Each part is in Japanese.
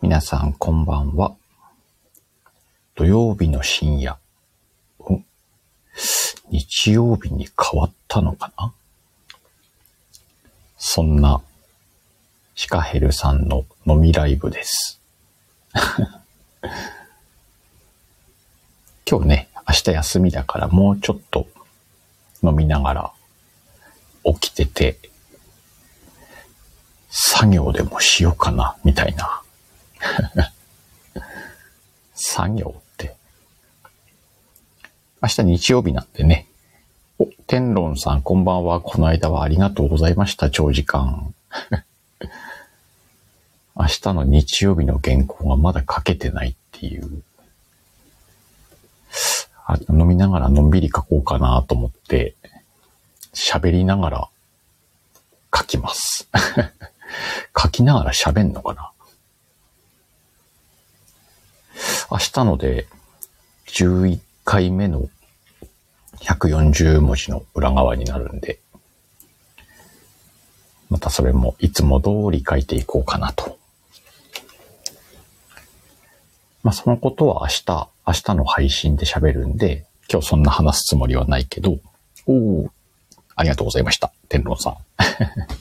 皆さんこんばんは。土曜日の深夜。ん日曜日に変わったのかな？そんな、シカヘルさんの飲みライブです。今日ね、明日休みだからもうちょっと飲みながら起きてて、作業でもしようかな、みたいな。作業って。明日日曜日なんでね。お、天論さんこんばんは。この間はありがとうございました。長時間。明日の日曜日の原稿がまだ書けてないっていう。あ飲みながらのんびり書こうかなと思って、喋りながら書きます。書きながら喋んのかな明日ので11回目の140文字の裏側になるんで、またそれもいつも通り書いていこうかなと。まあそのことは明日、明日の配信で喋るんで、今日そんな話すつもりはないけど、おおありがとうございました。天狼さん。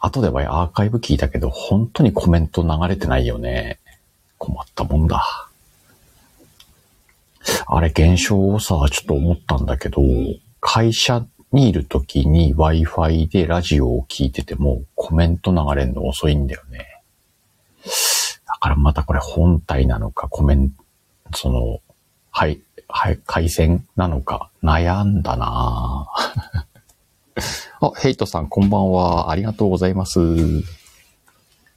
後ではアーカイブ聞いたけど、本当にコメント流れてないよね。困ったもんだ。あれ、現象をさ、ちょっと思ったんだけど、会社にいる時に Wi-Fi でラジオを聞いてても、コメント流れるの遅いんだよね。だからまたこれ本体なのか、コメント、その、はい、はい、回線なのか、悩んだなぁあ、ヘイトさんこんばんは。ありがとうございます。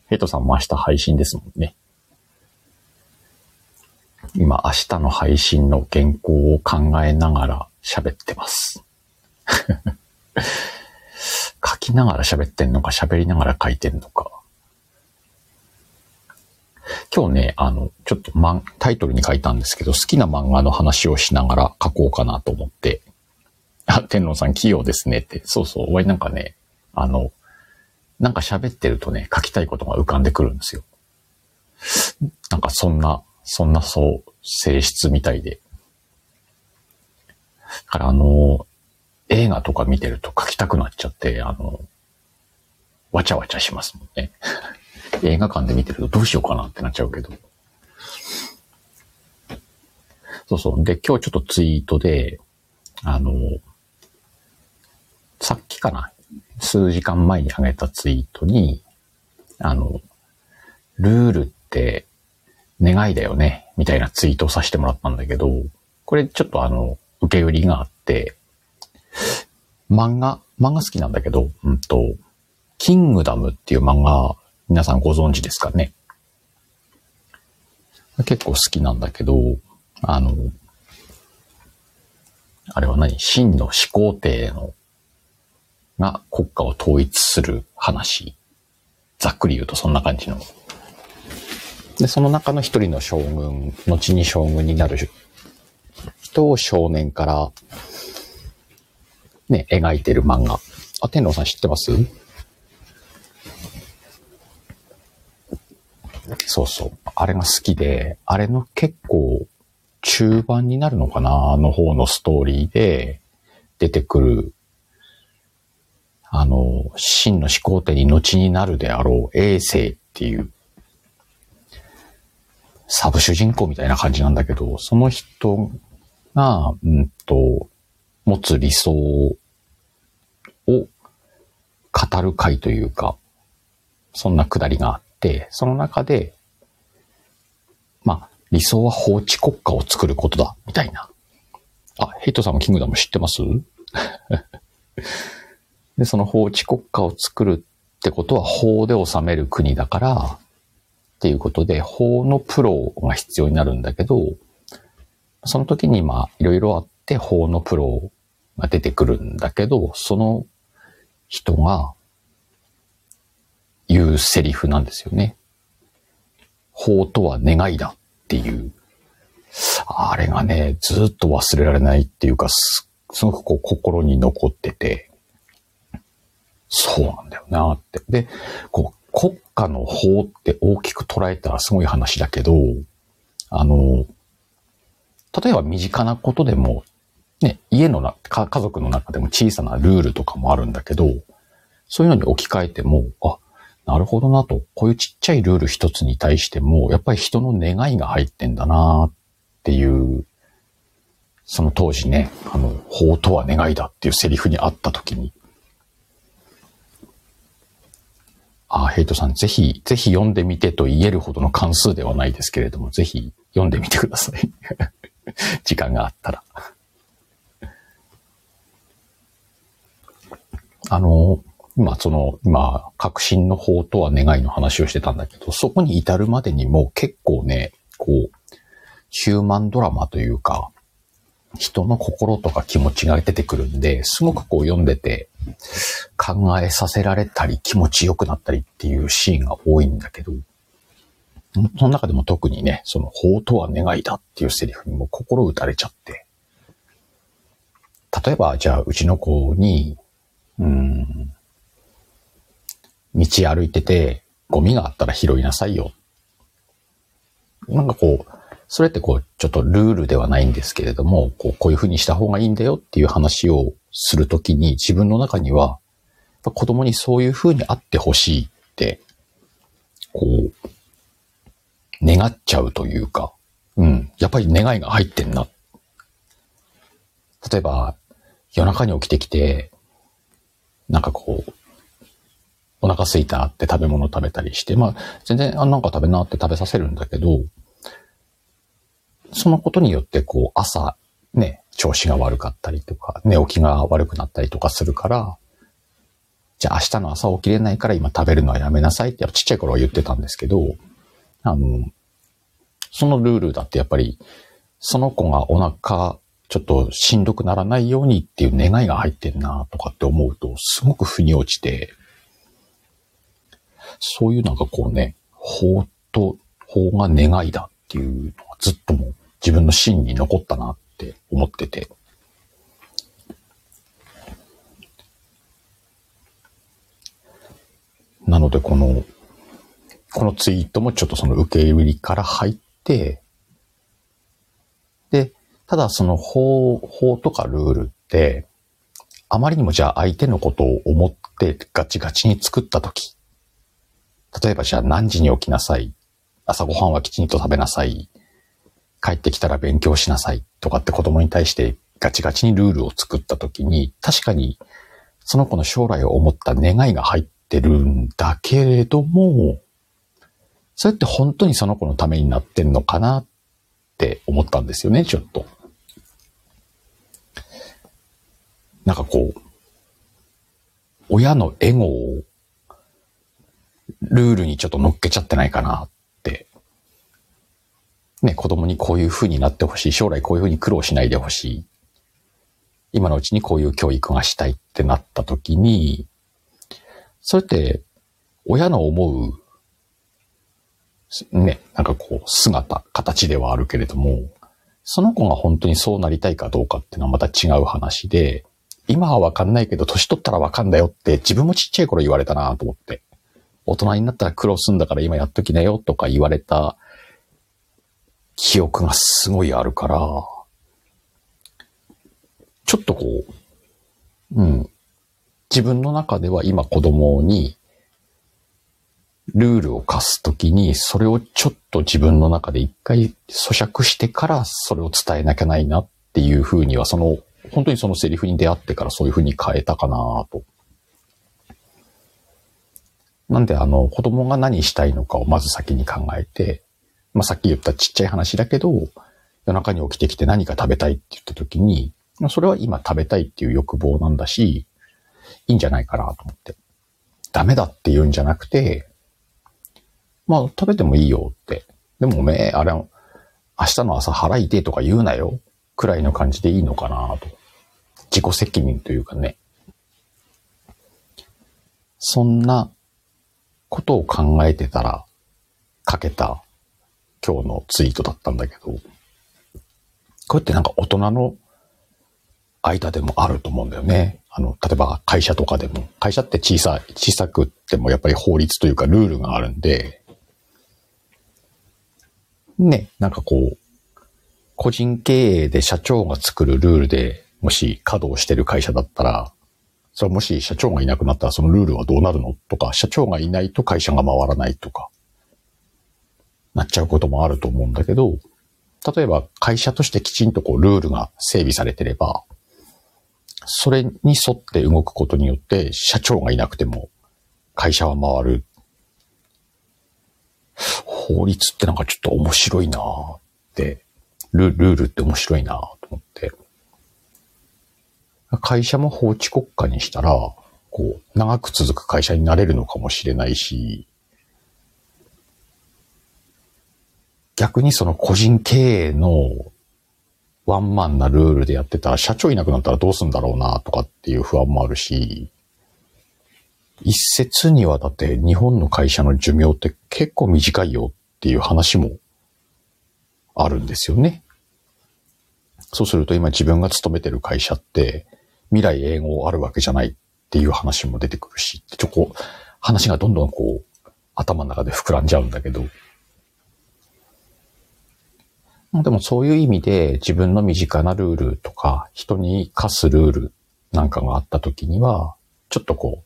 ヘイトさんも明日配信ですもんね。今、明日の配信の原稿を考えながら喋ってます。書きながら喋ってんのか、喋りながら書いてんのか。今日ね、あの、ちょっとマンタイトルに書いたんですけど、好きな漫画の話をしながら書こうかなと思って。あ、天皇さん器用ですねって。そうそう、俺なんかね、あの、なんか喋ってるとね、書きたいことが浮かんでくるんですよ。なんかそんな、そんなそう、性質みたいで。だからあの、映画とか見てると書きたくなっちゃって、あの、わちゃわちゃしますもんね。映画館で見てるとどうしようかなってなっちゃうけど。そうそう。で、今日ちょっとツイートで、あの、さっきかな、数時間前に上げたツイートに、あの、ルールって願いだよね、みたいなツイートをさせてもらったんだけど、これちょっとあの、受け売りがあって、漫画、漫画好きなんだけど、うんと、キングダムっていう漫画、皆さんご存知ですかね？結構好きなんだけど、あの、あれは何？真の始皇帝の、が国家を統一する話。ざっくり言うとそんな感じの。で、その中の一人の将軍、後に将軍になる人を少年から、ね、描いてる漫画。あ、天皇さん知ってます？そうそう。あれが好きで、あれの結構中盤になるのかなの方のストーリーで出てくる、あの、真の始皇帝に後になるであろう衛星っていう、サブ主人公みたいな感じなんだけど、その人が、うんと、持つ理想を語る回というか、そんなくだりがあって、その中で、まあ、理想は法治国家を作ることだ、みたいな。あ、ヘイトさんもキングダム知ってます？で、その法治国家を作るってことは法で治める国だから、っていうことで、法のプロが必要になるんだけど、その時にまあ、いろいろあって法のプロが出てくるんだけど、その人が言うセリフなんですよね。法とは願いだっていう。あれがね、ずっと忘れられないっていうか、すすごくこう心に残ってて、そうなんだよなって。で、こう、国家の法って大きく捉えたらすごい話だけど、あの、例えば身近なことでも、ね、家のな、家族の中でも小さなルールとかもあるんだけど、そういうのに置き換えても、あ、なるほどなと、こういうちっちゃいルール一つに対しても、やっぱり人の願いが入ってんだなっていう、その当時ね、あの、法とは願いだっていうセリフにあった時に、あ、ヘイトさん、ぜひ、ぜひ読んでみてと言えるほどの関数ではないですけれども、ぜひ読んでみてください。時間があったら。あの、今、その、今、革新の法とは願いの話をしてたんだけど、そこに至るまでにも結構ね、こう、ヒューマンドラマというか、人の心とか気持ちが出てくるんで、すごくこう読んでて、考えさせられたり気持ちよくなったりっていうシーンが多いんだけど、その中でも特にね、その法とは願いだっていうセリフにも心打たれちゃって。例えば、じゃあ、うちの子に、うん、道歩いてて、ゴミがあったら拾いなさいよ。なんかこう、それってこう、ちょっとルールではないんですけれども、こう、こういうふうにした方がいいんだよっていう話をするときに、自分の中には、子供にそういうふうにあってほしいって、こう、願っちゃうというか、うん、やっぱり願いが入ってんな。例えば、夜中に起きてきて、なんかこう、お腹空いたって食べ物食べたりして、まあ、全然、あ、なんか食べなって食べさせるんだけど、そのことによってこう、朝、ね、調子が悪かったりとか、寝起きが悪くなったりとかするから、じゃあ明日の朝起きれないから今食べるのはやめなさいってちっちゃい頃は言ってたんですけど、あの、そのルールだってやっぱり、その子がお腹ちょっとしんどくならないようにっていう願いが入ってんなとかって思うと、すごく腑に落ちて、そういうなんかこうね、法と、法が願いだっていうのずっともう自分の芯に残ったなって思ってて。なのでこの、このツイートもちょっとその受け売りから入って、で、ただその法、法とかルールって、あまりにもじゃあ相手のことを思ってガチガチに作ったとき、例えばじゃあ何時に起きなさい。朝ごはんはきちんと食べなさい。帰ってきたら勉強しなさい。とかって子供に対してガチガチにルールを作った時に、確かにその子の将来を思った願いが入ってるんだけれども、それって本当にその子のためになってんのかなって思ったんですよね、ちょっと。なんかこう、親のエゴをルールにちょっと乗っけちゃってないかなっ。ね、子供にこういう風になってほしい。将来こういう風に苦労しないでほしい。今のうちにこういう教育がしたいってなった時に、それって、親の思う、ね、なんかこう、姿、形ではあるけれども、その子が本当にそうなりたいかどうかっていうのはまた違う話で、今はわかんないけど、年取ったらわかんだよって自分もちっちゃい頃言われたなと思って。大人になったら苦労すんだから今やっときなよとか言われた記憶がすごいあるから、ちょっとこう、うん。自分の中では今子供にルールを課すときに、それをちょっと自分の中で一回咀嚼してからそれを伝えなきゃないなっていうふうには、その、本当にそのセリフに出会ってからそういうふうに変えたかなとなんであの、子供が何したいのかをまず先に考えて、まあ、さっき言ったちっちゃい話だけど、夜中に起きてきて何か食べたいって言った時に、それは今食べたいっていう欲望なんだし、いいんじゃないかなと思って。ダメだって言うんじゃなくて、まあ食べてもいいよって。でもおめえ、あれ、明日の朝腹痛いとか言うなよ。くらいの感じでいいのかなと。自己責任というかね。そんなことを考えてたら書けた今日のツイートだったんだけど、こうやってなんか大人の間でもあると思うんだよね。あの、例えば会社とかでも、会社って小さい、小さくってもやっぱり法律というかルールがあるんで、ね、なんかこう、個人経営で社長が作るルールでもし稼働してる会社だったら、それはもし社長がいなくなったらそのルールはどうなるのとか、社長がいないと会社が回らないとか、なっちゃうこともあると思うんだけど、例えば会社としてきちんとこうルールが整備されてれば、それに沿って動くことによって社長がいなくても会社は回る。法律ってなんかちょっと面白いなってル、ルールって面白いなと思って。会社も法治国家にしたら、こう、長く続く会社になれるのかもしれないし、逆にその個人経営のワンマンなルールでやってたら社長いなくなったらどうすんだろうなとかっていう不安もあるし、一説にはだって日本の会社の寿命って結構短いよっていう話もあるんですよね。そうすると今自分が勤めてる会社って未来英語あるわけじゃないっていう話も出てくるし、ちょこ話がどんどんこう頭の中で膨らんじゃうんだけど、でもそういう意味で自分の身近なルールとか人に課すルールなんかがあった時には、ちょっとこ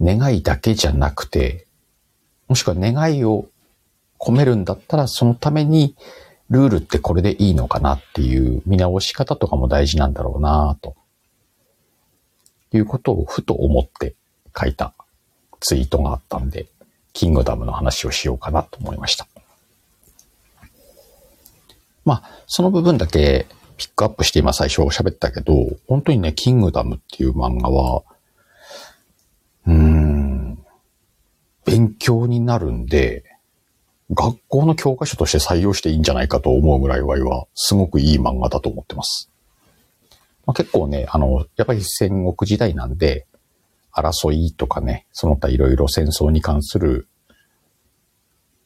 う、願いだけじゃなくて、もしくは願いを込めるんだったらそのためにルールってこれでいいのかなっていう見直し方とかも大事なんだろうなと。いうことをふと思って書いたツイートがあったんで、キングダムの話をしようかなと思いました。まあ、その部分だけピックアップして今最初喋ったけど、本当にね、キングダムっていう漫画は、うーん、勉強になるんで、学校の教科書として採用していいんじゃないかと思うぐらいは、すごくいい漫画だと思ってます。まあ、結構ね、あの、やっぱり戦国時代なんで、争いとかね、その他いろいろ戦争に関する、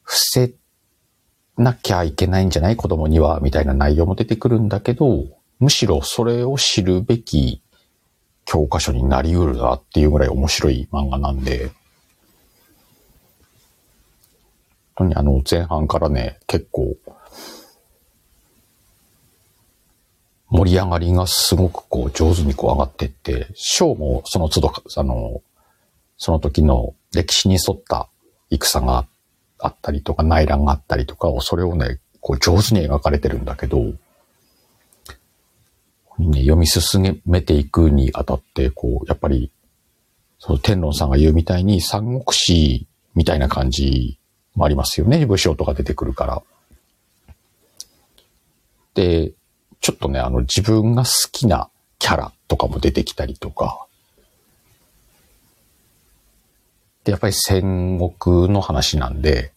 伏せなきゃいけないんじゃない子供には、みたいな内容も出てくるんだけど、むしろそれを知るべき教科書になりうるなっていうぐらい面白い漫画なんで、本当にあの前半からね、結構、盛り上がりがすごくこう上手にこう上がってって、章もその都度、あの、その時の歴史に沿った戦があっあったりとか、内乱があったりとかを、それをね、こう上手に描かれてるんだけど、ね、読み進めていくにあたって、こう、やっぱり、その天論さんが言うみたいに三国志みたいな感じもありますよね。武将とか出てくるから。で、ちょっとね、あの自分が好きなキャラとかも出てきたりとか、で、やっぱり戦国の話なんで、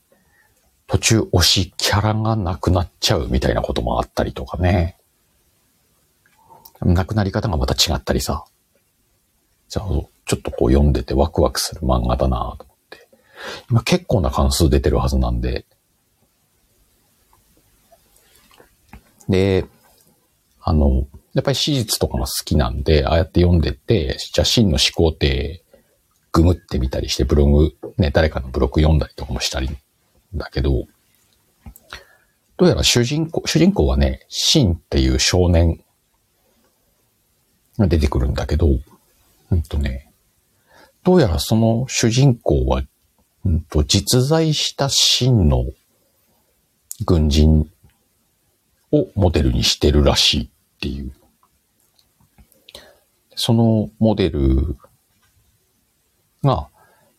途中推しキャラがなくなっちゃうみたいなこともあったりとかね。亡くなり方がまた違ったりさ。じゃあ、ちょっとこう読んでてワクワクする漫画だなと思って。今結構な関数出てるはずなんで。で、あの、やっぱり史実とかが好きなんで、ああやって読んでて、じゃあ真の始皇帝ググってみたりして、ブログ、ね、誰かのブログ読んだりとかもしたりだけど、どうやら主人公、主人公はね、シンっていう少年が出てくるんだけど、うんとね、どうやらその主人公は、うんと、実在した真の軍人をモデルにしてるらしいっていう。そのモデルが、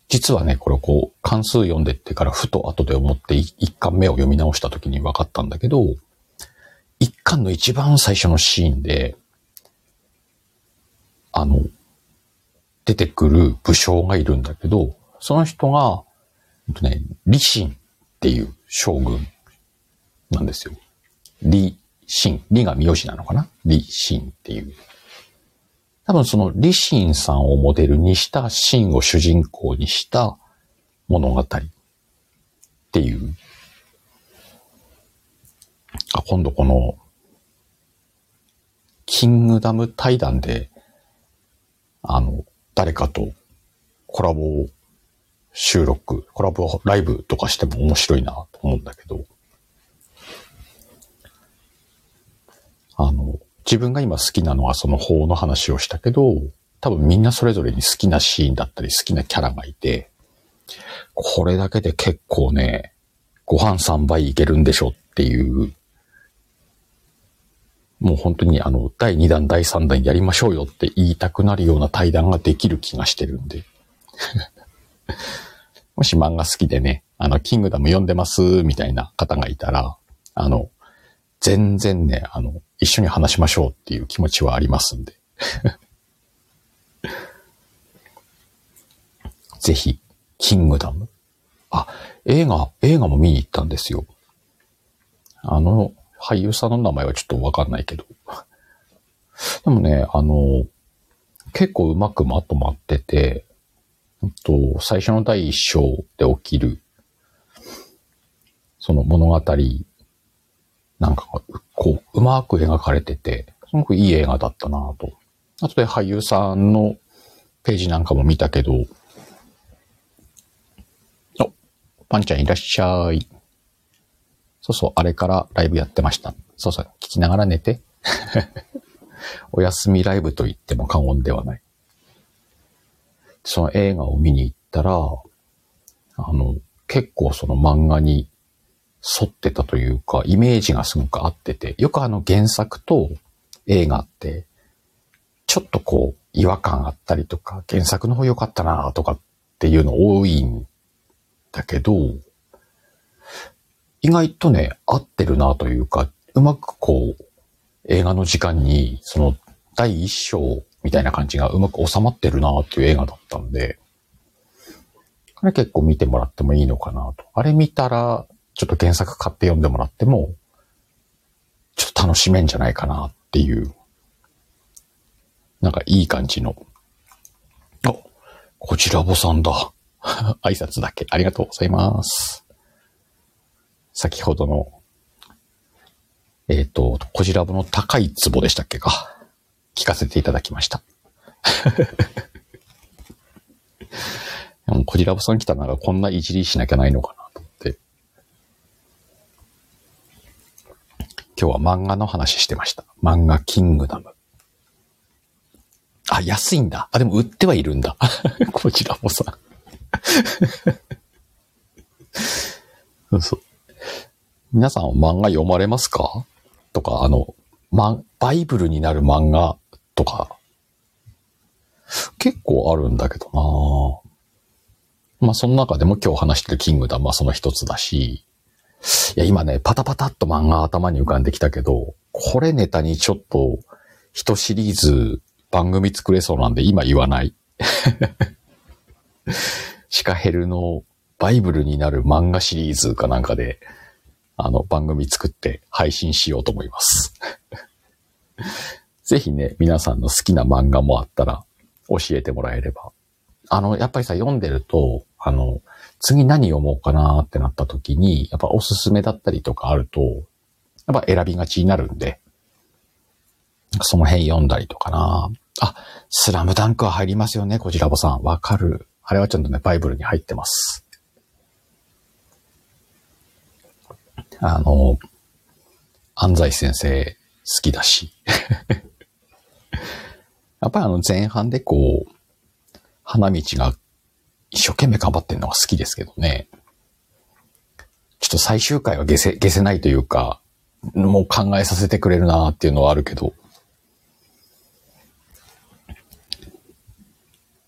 実はね、これこう、関数読んでってからふと後で思って一巻目を読み直した時に分かったんだけど、一巻の一番最初のシーンで、あの、出てくる武将がいるんだけど、その人が、えっとね、李信っていう将軍なんですよ。李信。李が名字なのかな？李信っていう多分その李信さんをモデルにした信を主人公にした物語っていう。あ今度このキングダム対談で、あの、誰かとコラボ収録、コラボライブとかしても面白いなと思うんだけど、あの、自分が今好きなのはその法の話をしたけど、多分みんなそれぞれに好きなシーンだったり好きなキャラがいて、これだけで結構ね、ご飯3倍いけるんでしょっていう、もう本当にあの、第2弾、第3弾やりましょうよって言いたくなるような対談ができる気がしてるんで。もし漫画好きでね、あの、キングダム読んでますみたいな方がいたら、あの、全然ね、あの、一緒に話しましょうっていう気持ちはありますんで。ぜひ、キングダム。あ、映画、映画も見に行ったんですよ。あの、俳優さんの名前はちょっとわかんないけど。でもね、あの、結構うまくまとまってて、と最初の第一章で起きる、その物語、なんか、こう、うまく描かれてて、すごくいい映画だったなと。あとで俳優さんのページなんかも見たけど、お、パンちゃんいらっしゃい。そうそう、あれからライブやってました。そうそう、聞きながら寝て。お休みライブと言っても過言ではない。その映画を見に行ったら、あの、結構その漫画に沿ってたというか、イメージがすごく合ってて、よくあの原作と映画って、ちょっとこう、違和感あったりとか、原作の方良かったなとかっていうの多いんだけど、意外とね、合ってるなというか、うまくこう、映画の時間に、その第一章みたいな感じがうまく収まってるなっていう映画だったんで、これ結構見てもらってもいいのかなと。あれ見たら、ちょっと原作買って読んでもらっても、ちょっと楽しめんじゃないかなっていう、なんかいい感じの。あ、こちらぼさんだ。挨拶だけありがとうございます。先ほどの、えっ、ー、と、こじらぼの高い壺でしたっけか。聞かせていただきました。もこじらぼさん来たならこんないじりしなきゃないのかなと思って。今日は漫画の話してました。漫画キングダム。あ、安いんだ。あ、でも売ってはいるんだ。こちらもさ。そうそう。皆さん漫画読まれますか？とか、あの、ま、バイブルになる漫画とか、結構あるんだけどなまあその中でも今日話してるキングダムはその一つだし、いや今ね、パタパタっと漫画頭に浮かんできたけど、これネタにちょっと一シリーズ番組作れそうなんで今言わない。シカヘルのバイブルになる漫画シリーズかなんかで、あの番組作って配信しようと思います。ぜひね、皆さんの好きな漫画もあったら教えてもらえれば。あの、やっぱりさ、読んでると、あの、次何読もうかなってなった時に、やっぱおすすめだったりとかあると、やっぱ選びがちになるんで、その辺読んだりとかな。あ、スラムダンクは入りますよね、こちらぼさん。わかる。あれはちゃんとね、バイブルに入ってます。あの、安西先生好きだし。やっぱりあの前半でこう、花道が一生懸命頑張ってるのが好きですけどね。ちょっと最終回は消せ、消せないというか、もう考えさせてくれるなっていうのはあるけど。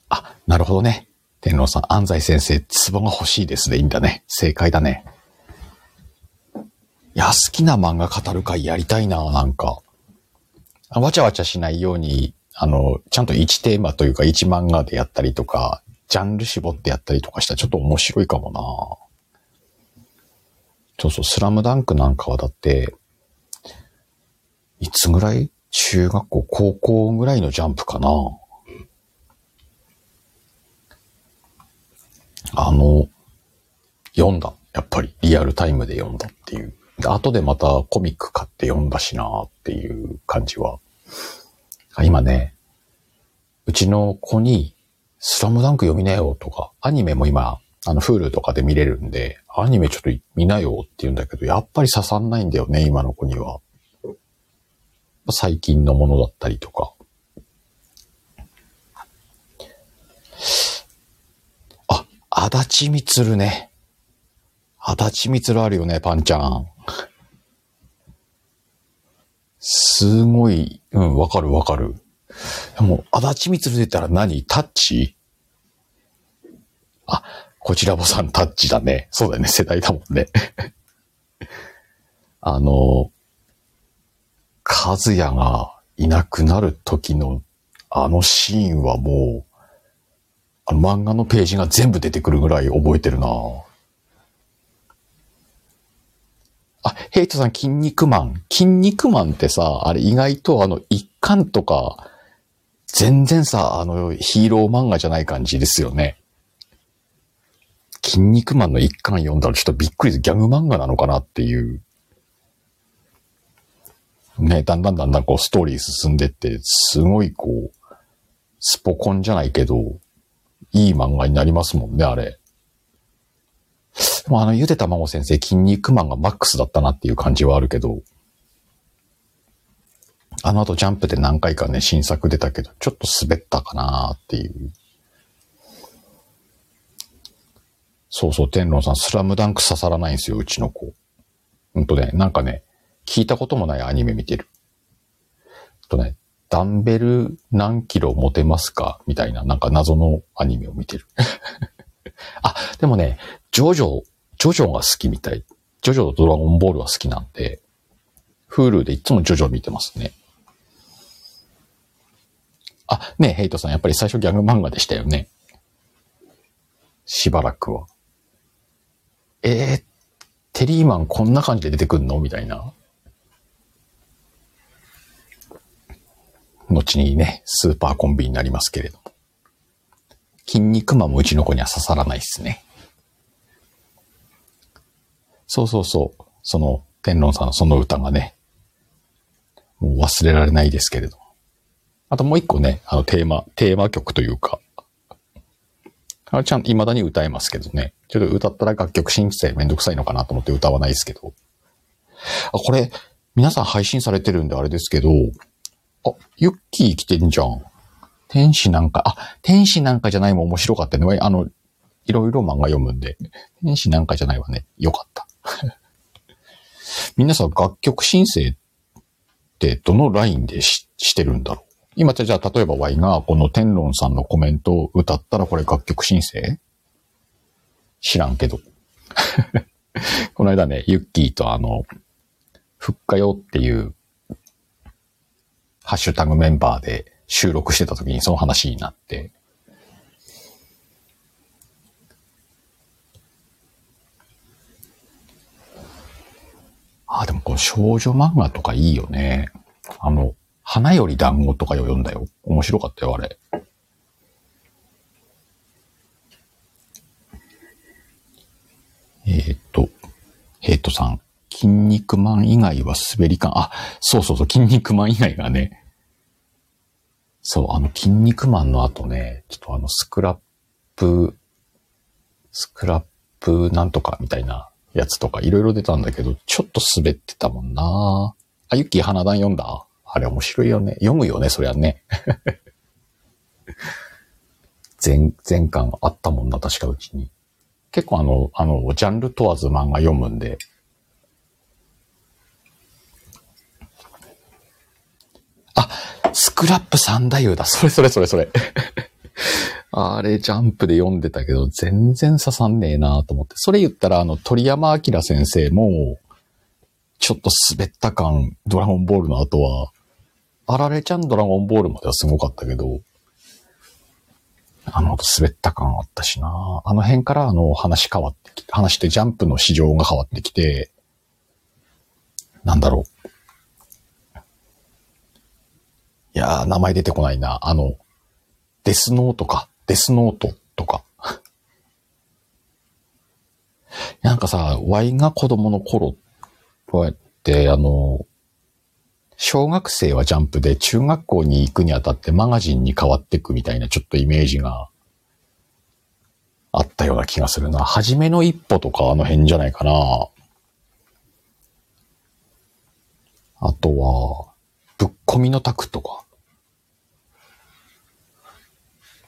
あ、なるほどね。天皇さん、安西先生、ツボが欲しいですね。いいんだね。正解だね。いや、好きな漫画語る会やりたいな、なんか。わちゃわちゃしないようにあの、ちゃんと1テーマというか1漫画でやったりとか、ジャンル絞ってやったりとかしたらちょっと面白いかもなそうそう、スラムダンクなんかはだって、いつぐらい？中学校、高校ぐらいのジャンプかなあの、読んだ。やっぱりリアルタイムで読んだっていう。で後でまたコミック買って読んだしなっていう感じは今ね、うちの子に、スラムダンク読みなよとか、アニメも今、あの、フールとかで見れるんで、アニメちょっと見なよって言うんだけど、やっぱり刺さんないんだよね、今の子には。最近のものだったりとか。あ、足立みつるね。足立みつるあるよね、パンちゃん。すごい、うん、わかるわかる。でも、足立みつるでたら何？タッチ？あ、こちらもさんタッチだね。そうだよね、世代だもんね。あの、和也がいなくなる時のあのシーンはもう、あの漫画のページが全部出てくるぐらい覚えてるなあ、ヘイトさん、筋肉マン。筋肉マンってさ、あれ意外とあの一巻とか、全然さ、あのヒーロー漫画じゃない感じですよね。筋肉マンの一巻読んだらちょっとびっくりですギャグ漫画なのかなっていう。ね、だんだんだんだんこうストーリー進んでって、すごいこう、スポコンじゃないけど、いい漫画になりますもんね、あれ。でもあの、ゆでたまご先生、筋肉マンがマックスだったなっていう感じはあるけど、あの後ジャンプで何回かね、新作出たけど、ちょっと滑ったかなっていう。そうそう、天狼さん、スラムダンク刺さらないんですよ、うちの子。ほんとね、なんかね、聞いたこともないアニメ見てる。とね、ダンベル何キロ持てますか？みたいな、なんか謎のアニメを見てる。あ、でもね、ジョジョ、ジョジョが好きみたい。ジョジョとドラゴンボールは好きなんで、フールでいつもジョジョ見てますね。あ、ねヘイトさん、やっぱり最初ギャグ漫画でしたよね。しばらくは。えー、テリーマンこんな感じで出てくんの？みたいな。後にね、スーパーコンビになりますけれども。筋肉マンもうちの子には刺さらないっすね。そうそうそう。その、天皇さんのその歌がね、もう忘れられないですけれど。あともう一個ね、あのテーマ、テーマ曲というか、あちゃん、未だに歌えますけどね。ちょっと歌ったら楽曲申請めんどくさいのかなと思って歌わないですけど。あ、これ、皆さん配信されてるんであれですけど、あ、ユッキー来てんじゃん。天使なんか、あ、天使なんかじゃないも面白かったね。あの、いろいろ漫画読むんで。天使なんかじゃないわね。よかった。皆さん楽曲申請ってどのラインでししてるんだろう？今じゃあ例えば Y がこの天論さんのコメントを歌ったらこれ楽曲申請？知らんけど。この間ね、ユッキーとあの、ふっかよっていうハッシュタグメンバーで収録してた時にその話になって、ああ、でもこの少女漫画とかいいよね。あの、花より団子とか読んだよ。面白かったよ、あれ。えー、っと、ヘイトさん。筋肉マン以外は滑り感。あ、そうそうそう、筋肉マン以外がね。そう、あの、筋肉マンの後ね、ちょっとあの、スクラップ、スクラップなんとかみたいなやつとかいろいろ出たんだけど、ちょっと滑ってたもんなあ、ユッキー花壇読んだ？あれ面白いよね。読むよね、そりゃね。全、全巻あったもんな、確かうちに。結構あの、あの、ジャンル問わず漫画読むんで、あ、スクラップ三太夫だ。それそれそれそれ。あれ、ジャンプで読んでたけど、全然刺さんねえなと思って。それ言ったら、あの、鳥山明先生も、ちょっと滑った感、ドラゴンボールの後は、あられちゃんドラゴンボールまではすごかったけど、あの滑った感あったしなあの辺からあの話変わってきて、話してジャンプの市場が変わってきて、なんだろう。いやー、名前出てこないな。あの、デスノートか。デスノートとか。なんかさ、Y が子供の頃、こうやって、あの、小学生はジャンプで中学校に行くにあたってマガジンに変わっていくみたいなちょっとイメージがあったような気がするな。初めの一歩とかあの辺じゃないかな。あとは、ぶっ込みのタクとか。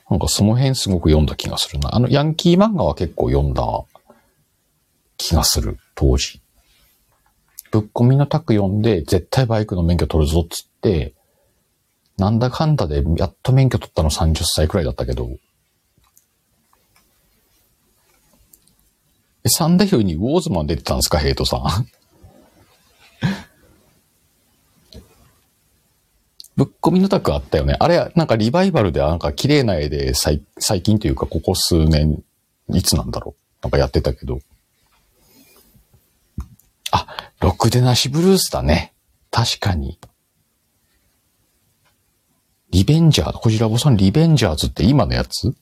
なんかその辺すごく読んだ気がするな。あの、ヤンキー漫画は結構読んだ気がする、当時。ぶっ込みのタク読んで、絶対バイクの免許取るぞっつって、なんだかんだでやっと免許取ったの30歳くらいだったけど、え、サンダヒルにウォーズマン出てたんですか、ヘイトさん。ぶっ込みのタクあったよね。あれ、なんかリバイバルで、なんか綺麗な絵で最最近というか、ここ数年、いつなんだろう。なんかやってたけど。あ、ろくでなしブルースだね。確かに。リベンジャーズ、こちらぼさん、リベンジャーズって今のやつ？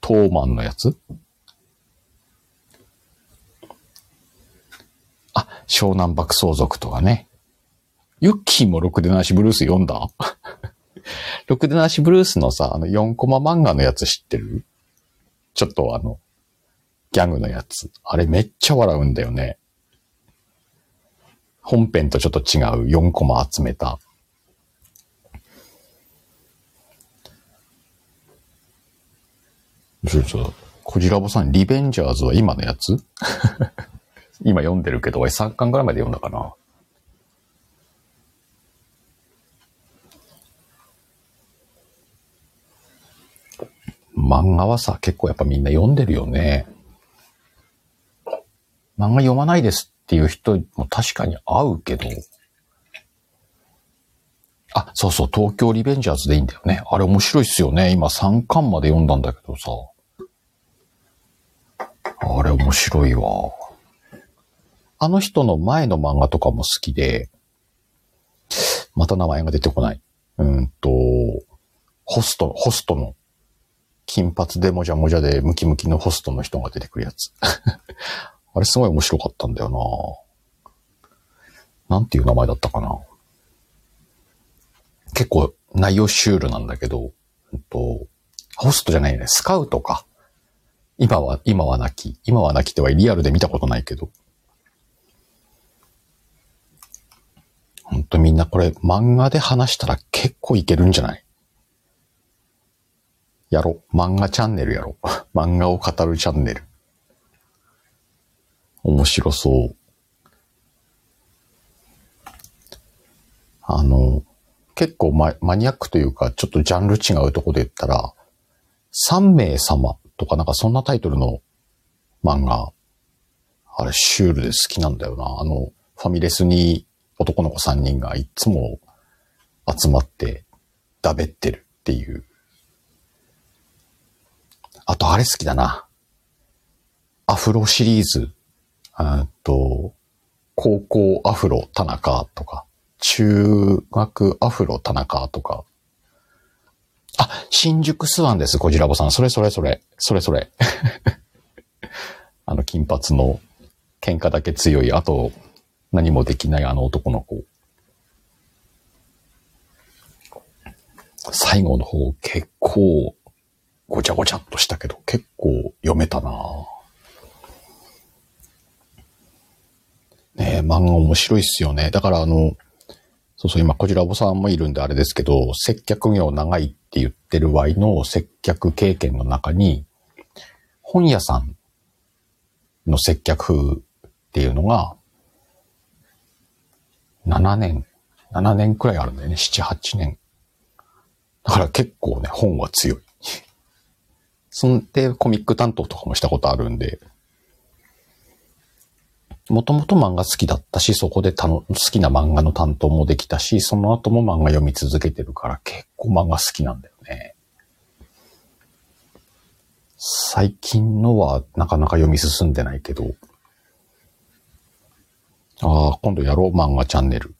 トーマンのやつ？あ、湘南爆走族とかね。ユッキーもろくでなしブルース読んだ？ろくでなしブルースのさ、あの4コマ漫画のやつ知ってる？ちょっとあの、ギャグのやつ。あれめっちゃ笑うんだよね。本編とちょっと違う4コマ集めた。ちょ、ちょ、こじらぼさん、リベンジャーズは今のやつ？今読んでるけど、俺3巻ぐらいまで読んだかな。漫画はさ、結構やっぱみんな読んでるよね。漫画読まないですっていう人も確かに合うけど。あ、そうそう、東京リベンジャーズでいいんだよね。あれ面白いっすよね。今3巻まで読んだんだけどさ。あれ面白いわ。あの人の前の漫画とかも好きで、また名前が出てこない。うんと、ホスト、ホストの、金髪でもじゃもじゃでムキムキのホストの人が出てくるやつ。あれすごい面白かったんだよななんていう名前だったかな結構内容シュールなんだけど、うんと、ホストじゃないよね、スカウトか。今は、今はなき。今はなきってはリアルで見たことないけど。ほんとみんなこれ漫画で話したら結構いけるんじゃない？やろ。漫画チャンネルやろ。漫画を語るチャンネル。面白そう。あの、結構ママニアックというか、ちょっとジャンル違うとこで言ったら、3名様とかなんかそんなタイトルの漫画、あれシュールで好きなんだよな。あの、ファミレスに男の子3人がいつも集まってだべってるっていう。あとあれ好きだな。アフロシリーズ。あと、高校アフロ田中とか、中学アフロ田中とか。あ、新宿スワンです、こじらぼさん。それそれそれ。それそれ。あの金髪の喧嘩だけ強い、あと何もできないあの男の子。最後の方結構ごちゃごちゃっとしたけど結構読めたなぁねえ、漫画面白いっすよね。だからあの、そうそう、今、こちらおさんもいるんであれですけど、接客業長いって言ってるワイの接客経験の中に、本屋さんの接客っていうのが、7年、7年くらいあるんだよね。7、8年。だから結構ね、本は強い。そんで、コミック担当とかもしたことあるんで、もともと漫画好きだったし、そこでたの好きな漫画の担当もできたし、その後も漫画読み続けてるから結構漫画好きなんだよね。最近のはなかなか読み進んでないけど、ああ、今度やろう漫画チャンネル。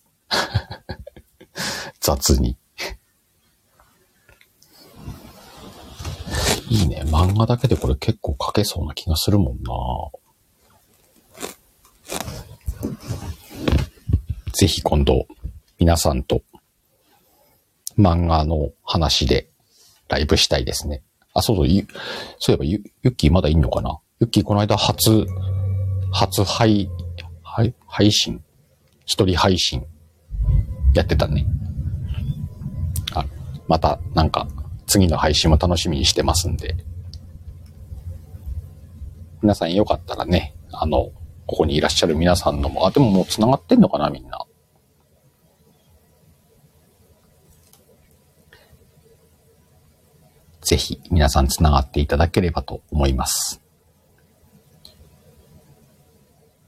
雑に。いいね。漫画だけでこれ結構書けそうな気がするもんな。ぜひ今度、皆さんと漫画の話でライブしたいですね。あ、そうそう、そういえばゆ、ゆっきーまだいんのかな？ゆっきーこの間初、初配、配、配信？一人配信やってたね。あ、またなんか次の配信も楽しみにしてますんで。皆さんよかったらね、あの、ここにいらっしゃる皆さんのも、あ、でももう繋がってんのかな、みんな。ぜひ皆さん繋がっていただければと思います。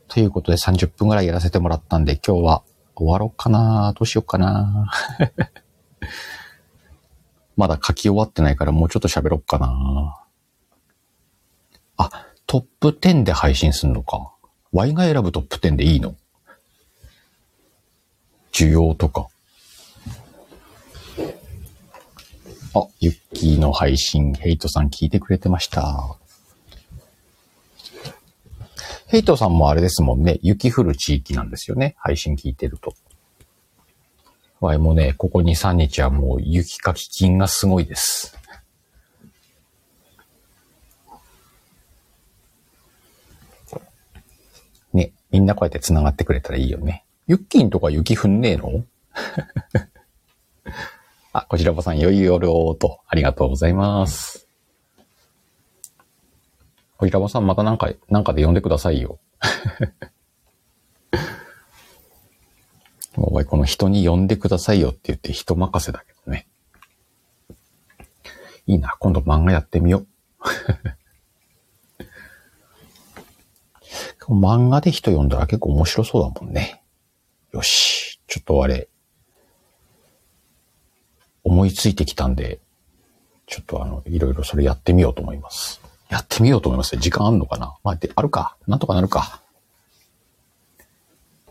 ということで30分ぐらいやらせてもらったんで今日は終わろうかなどうしようかな まだ書き終わってないからもうちょっと喋ろうかなあ、トップ10で配信すんのか。Y が選ぶトップ10でいいの？需要とか。あ、ユッキーの配信、ヘイトさん聞いてくれてました。ヘイトさんもあれですもんね、雪降る地域なんですよね、配信聞いてると。わいもね、ここ2、3日はもう雪かき金がすごいです。ね、みんなこうやって繋がってくれたらいいよね。ユッキンとか雪降んねえの？あ、こちらぼさん、良い夜をと、ありがとうございます。こちらぼさん、またなんか、なんかで呼んでくださいよ。お前、この人に呼んでくださいよって言って人任せだけどね。いいな、今度漫画やってみよう。漫画で人呼んだら結構面白そうだもんね。よし。ちょっとあれ、思いついてきたんで、ちょっとあの、いろいろそれやってみようと思います。やってみようと思います時間あんのかな？まあ、で、あるか。なんとかなるか。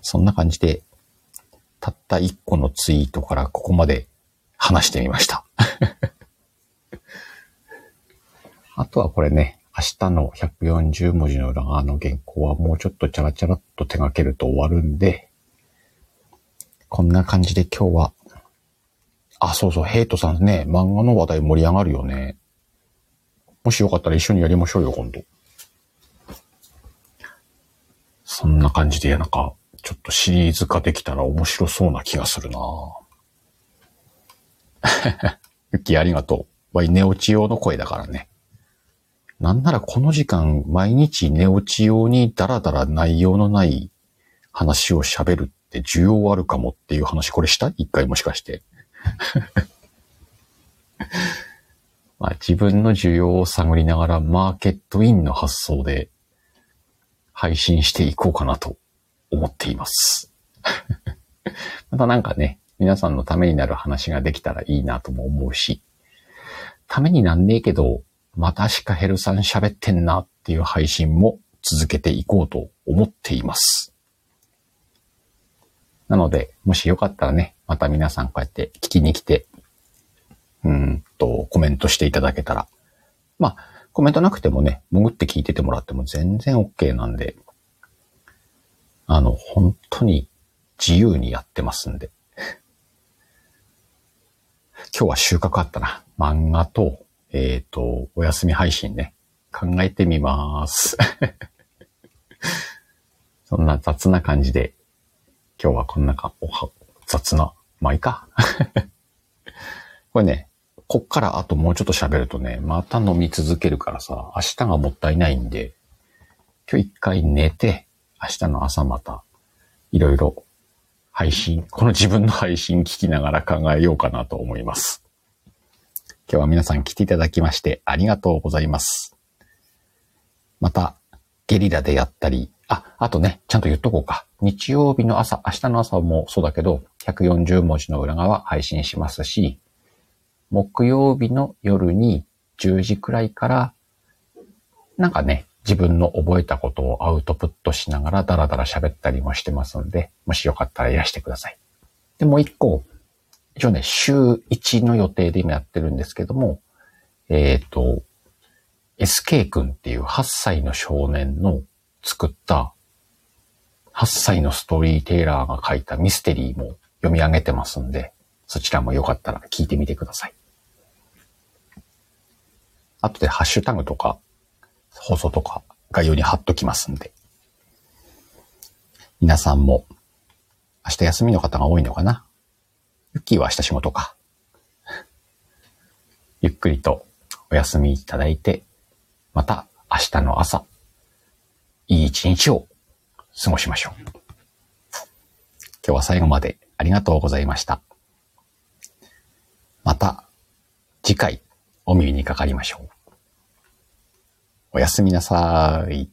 そんな感じで、たった一個のツイートからここまで話してみました。あとはこれね、明日の140文字の裏側の原稿はもうちょっとチャラチャラっと手掛けると終わるんで、こんな感じで今日はあ、そうそう、ヘイトさんね、漫画の話題盛り上がるよね。もしよかったら一緒にやりましょうよ、今度。そんな感じで、なんか、ちょっとシリーズ化できたら面白そうな気がするな ゆきありがとう。わい、寝落ち用の声だからね。なんならこの時間、毎日寝落ち用にダラダラ内容のない話を喋るって需要あるかもっていう話、これした？一回もしかして。まあ、自分の需要を探りながらマーケットインの発想で配信していこうかなと思っています。またなんかね、皆さんのためになる話ができたらいいなとも思うし、ためになんねえけど、またしかヘルさん喋ってんなっていう配信も続けていこうと思っています。なので、もしよかったらね、また皆さんこうやって聞きに来て、うんと、コメントしていただけたら。まあ、コメントなくてもね、潜って聞いててもらっても全然 OK なんで、あの、本当に自由にやってますんで。今日は収穫あったな。漫画と、えっ、ー、と、お休み配信ね。考えてみます。そんな雑な感じで、今日はこんなか、おは、雑なまあいいか。これね、こっからあともうちょっと喋るとね、また飲み続けるからさ、明日がもったいないんで、今日一回寝て、明日の朝また、いろいろ配信、この自分の配信聞きながら考えようかなと思います。今日は皆さん来ていただきましてありがとうございます。また、ゲリラでやったり、あ、あとね、ちゃんと言っとこうか。日曜日の朝、明日の朝もそうだけど、140文字の裏側配信しますし、木曜日の夜に10時くらいから、なんかね、自分の覚えたことをアウトプットしながらダラダラ喋ったりもしてますので、もしよかったらいらしてください。で、もう一個、一応ね、週1の予定で今やってるんですけども、えっ、ー、と、SK 君っていう8歳の少年の作った8歳のストーリーテイラーが書いたミステリーも読み上げてますんで、そちらもよかったら聞いてみてください。後でハッシュタグとか、放送とか概要に貼っときますんで。皆さんも、明日休みの方が多いのかな？ユッキーは明日仕事か。ゆっくりとお休みいただいて、また明日の朝、いい一日を過ごしましょう。今日は最後までありがとうございました。また次回お耳にかかりましょう。おやすみなさい。